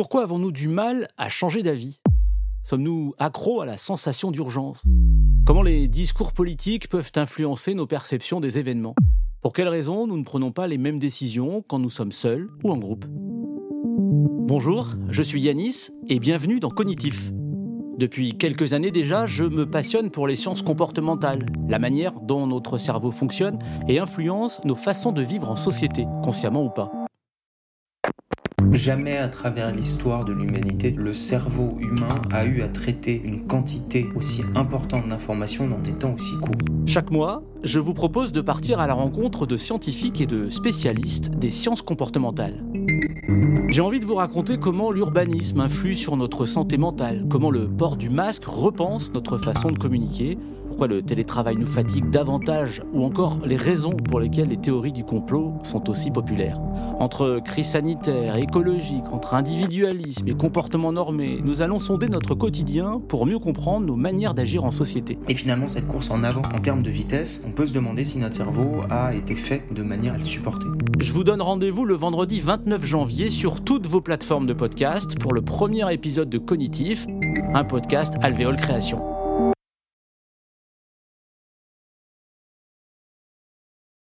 Pourquoi avons-nous du mal à changer d'avis? Sommes-nous accros à la sensation d'urgence? Comment les discours politiques peuvent influencer nos perceptions des événements? Pour quelles raisons nous ne prenons pas les mêmes décisions quand nous sommes seuls ou en groupe? Bonjour, je suis Yanis et bienvenue dans Cognitif. Depuis quelques années déjà, je me passionne pour les sciences comportementales, la manière dont notre cerveau fonctionne et influence nos façons de vivre en société, consciemment ou pas. Jamais à travers l'histoire de l'humanité, le cerveau humain a eu à traiter une quantité aussi importante d'informations dans des temps aussi courts. Chaque mois, je vous propose de partir à la rencontre de scientifiques et de spécialistes des sciences comportementales. J'ai envie de vous raconter comment l'urbanisme influe sur notre santé mentale, comment le port du masque repense notre façon de communiquer, pourquoi le télétravail nous fatigue davantage ou encore les raisons pour lesquelles les théories du complot sont aussi populaires. Entre crise sanitaire, écologique, entre individualisme et comportement normé, nous allons sonder notre quotidien pour mieux comprendre nos manières d'agir en société. Et finalement, cette course en avant en termes de vitesse, on peut se demander si notre cerveau a été fait de manière à le supporter. Je vous donne rendez-vous le vendredi 29 janvier toutes vos plateformes de podcast pour le premier épisode de Cognitif, un podcast Alvéole Création.